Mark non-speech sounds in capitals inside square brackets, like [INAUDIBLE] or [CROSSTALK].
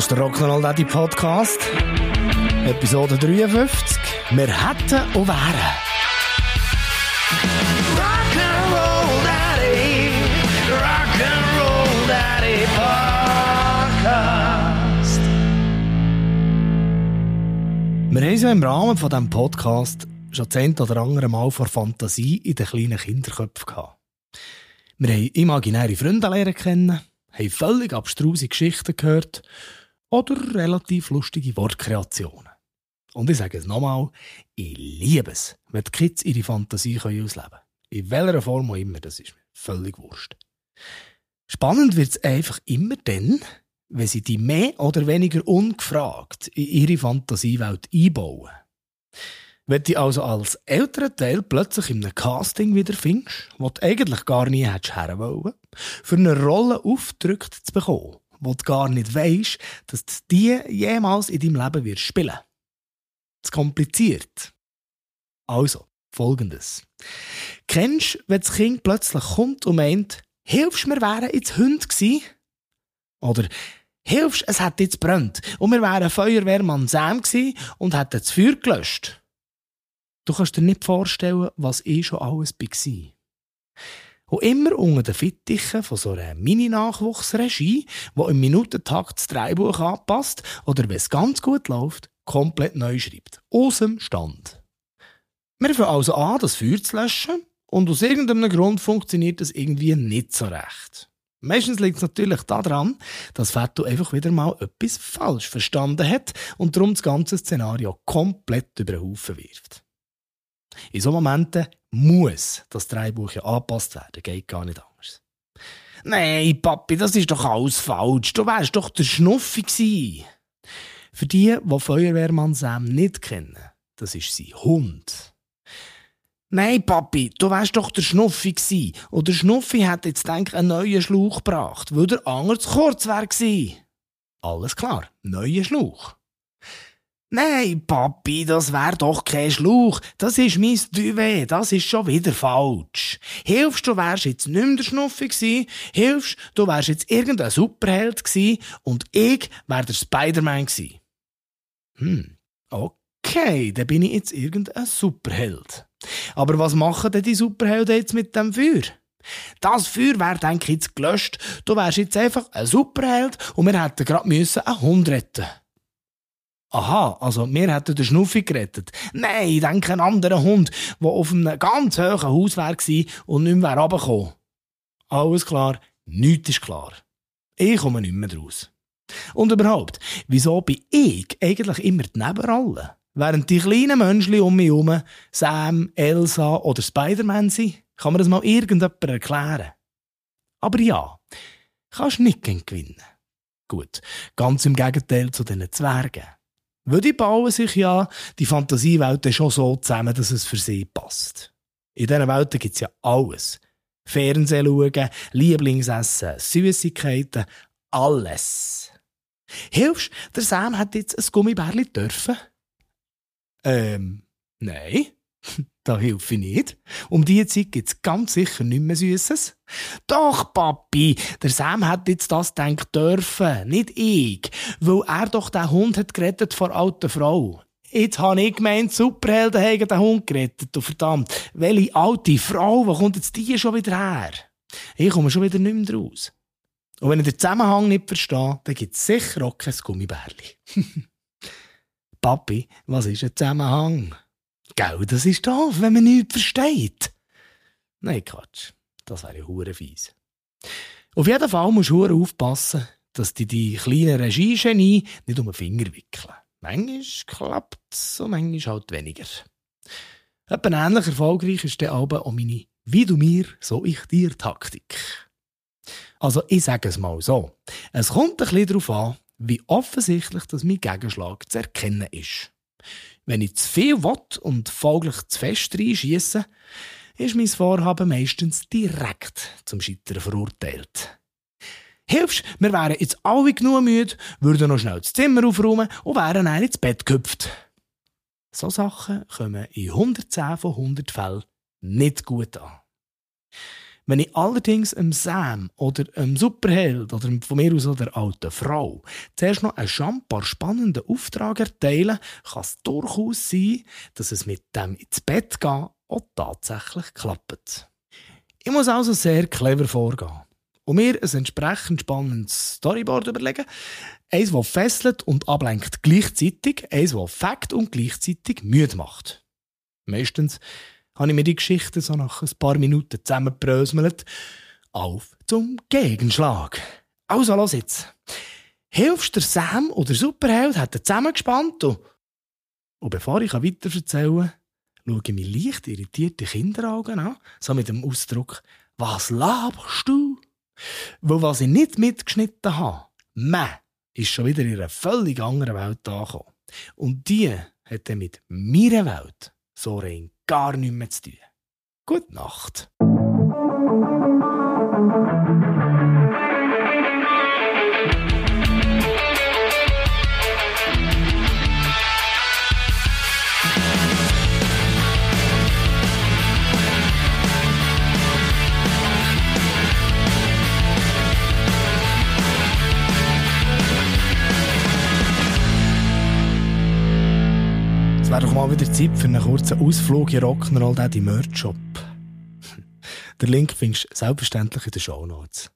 Das ist der Rock'n'Roll Daddy Podcast. Episode 53. Wir hätten und wären. Rock'n'Roll Daddy, Rock'n'Roll Daddy Podcast. Wir haben ja im Rahmen von diesem Podcast schon zehn oder andere Mal vor Fantasie in den kleinen Kinderköpfen gehabt. Wir haben imaginäre Freunde lernen kennen, haben völlig abstruse Geschichten gehört oder relativ lustige Wortkreationen. Und ich sage es nochmal, ich liebe es, wenn die Kids ihre Fantasie ausleben können. In welcher Form auch immer, das ist mir völlig wurscht. Spannend wird es einfach immer dann, wenn sie die mehr oder weniger ungefragt in ihre Fantasiewelt einbauen. Wenn du also als älterer Teil plötzlich in einem Casting wiederfindest, wo du eigentlich gar nie hättest wollen, für eine Rolle aufgedrückt zu bekommen, wo du gar nicht weisst, dass du die jemals in deinem Leben wirst spielen. Zu kompliziert. Also, folgendes. Kennst du, wenn das Kind plötzlich kommt und meint, hilfst mir, wären jetzt Hund gewesen? Oder hilfst, es hat jetzt brennt und wir wären Feuerwehrmann Sam gewesen und hätten das Feuer gelöscht. Du kannst dir nicht vorstellen, was ich schon alles war. Und immer unter den Fittichen von so einer Mini-Nachwuchsregie, die im Minutentakt das Dreibuch anpasst oder, wenn es ganz gut läuft, komplett neu schreibt. Aus dem Stand. Wir fangen also an, das Feuer zu löschen und aus irgendeinem Grund funktioniert das irgendwie nicht so recht. Meistens liegt es natürlich daran, dass Fetto einfach wieder mal etwas falsch verstanden hat und darum das ganze Szenario komplett über den Haufen wirft. In solchen Momenten muss das Drehbuch ja angepasst werden, geht gar nicht anders. Nein, Papi, das ist doch alles falsch. Du wärst doch der Schnuffi gewesen. Für die, die Feuerwehrmann Sam nicht kennen, das ist sein Hund. Nein, Papi, du wärst doch der Schnuffi gewesen. Und der Schnuffi hat jetzt, denk einen neuen Schlauch gebracht, weil der Anger zu kurz wäre gewesen. Alles klar, neuer Schlauch. Nein, Papi, das wär doch kein Schlauch. Das ist mein Duvet. Das ist schon wieder falsch. Hilfst, du wärst jetzt nicht mehr der Schnuffi gewesen. Hilfst, du wärst jetzt irgendein Superheld gewesen. Und ich wär der Spider-Man gewesen. Hm, okay, dann bin ich jetzt irgendein Superheld. Aber was machen denn die Superhelden jetzt mit dem Feuer? Das Feuer wäre, denke ich, jetzt gelöscht. Du wärst jetzt einfach ein Superheld und wir hätten gerade einen Hund retten müssen. Aha, also wir hätten den Schnuffi gerettet. Nein, ich denke einen anderen Hund, der auf einem ganz hohen Haus war und nicht mehr runtergekommen Alles klar, nichts ist klar. Ich komme nicht mehr draus. Und überhaupt, wieso bin ich eigentlich immer die Nebenrolle? Während die kleinen Menschen um mich herum Sam, Elsa oder Spider-Man sind, kann man das mal irgendjemand erklären. Aber ja, kannst nicht gewinnen. Gut, ganz im Gegenteil zu diesen Zwergen. Weil die bauen sich ja die Fantasiewelten schon so zusammen, dass es für sie passt. In diesen Welten gibt es ja alles. Fernsehen schauen, Lieblingsessen, Süßigkeiten, alles. Hilfst, der Sam hat jetzt ein Gummibärli dürfen? Ähm, nein. [LAUGHS] da hilfe ich nicht. Um diese Zeit gibt es ganz sicher nicht mehr Süßes. Doch, Papi, der Sam hat jetzt das denken dürfen, nicht ich, weil er doch den Hund hat gerettet vor alter Frau. Jetzt habe ich gemeint, Superhelden haben den Hund gerettet. Du verdammt, welche alte Frau, wo kommt jetzt die schon wieder her? Ich komme schon wieder nicht mehr raus. Und wenn ich den Zusammenhang nicht verstehe, dann gibt es sicher auch kein Gummibärli. [LAUGHS] Papi, was ist ein Zusammenhang? Gell, das ist doof, wenn man nichts versteht. Nein, Quatsch. Das wäre ja hure fies. Auf jeden Fall musst du aufpassen, dass die die kleinen Regiegenie nicht um den Finger wickeln. Manchmal klappt es und manchmal halt weniger. Etwa ähnlich erfolgreich ist der aber auch meine «Wie du mir, so ich dir» Taktik. Also ich sage es mal so. Es kommt ein bisschen darauf an, wie offensichtlich das mein Gegenschlag zu erkennen ist. Wenn ich zu viel will und folglich zu fest reinschiesse, ist mein Vorhaben meistens direkt zum Scheitern verurteilt. Hilfst, wir wären jetzt alle genug müde, würden noch schnell das Zimmer aufräumen und wären dann ins Bett gehüpft. So Sachen kommen in 110 von 100 Fällen nicht gut an. Wenn ich allerdings einem Sam oder einem Superheld oder von mir aus der alten Frau zuerst noch einen schambar spannenden Auftrag erteile, kann es durchaus sein, dass es mit dem ins Bett gehen auch tatsächlich klappt. Ich muss also sehr clever vorgehen und mir ein entsprechend spannendes Storyboard überlegen. Eins, das fesselt und ablenkt gleichzeitig, eins, das fängt und gleichzeitig müde macht. Meistens habe ich mir die Geschichte so nach ein paar Minuten zusammengebröselt. Auf zum Gegenschlag. Also, los jetzt. Hilfst der Sam oder Superheld hat er zusammengespannt und, und bevor ich weiter erzählen schaue ich mich leicht irritierte Kinderaugen an, so mit dem Ausdruck, was laberst du? Weil was ich nicht mitgeschnitten habe, man ist schon wieder in einer völlig anderen Welt angekommen. Und die hat dann mit meiner Welt so rein gar nichts mehr zu tun. Gute Nacht. Wäre doch mal wieder Zeit für einen kurzen Ausflug in Rock'n'Roll Daddy Merch Shop. [LAUGHS] Den Link findest du selbstverständlich in den Show Notes.